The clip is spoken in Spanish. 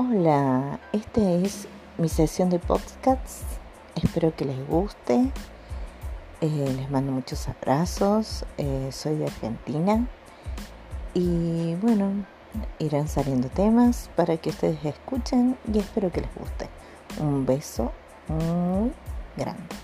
Hola, esta es mi sesión de podcasts. Espero que les guste. Eh, les mando muchos abrazos. Eh, soy de Argentina. Y bueno, irán saliendo temas para que ustedes escuchen y espero que les guste. Un beso muy grande.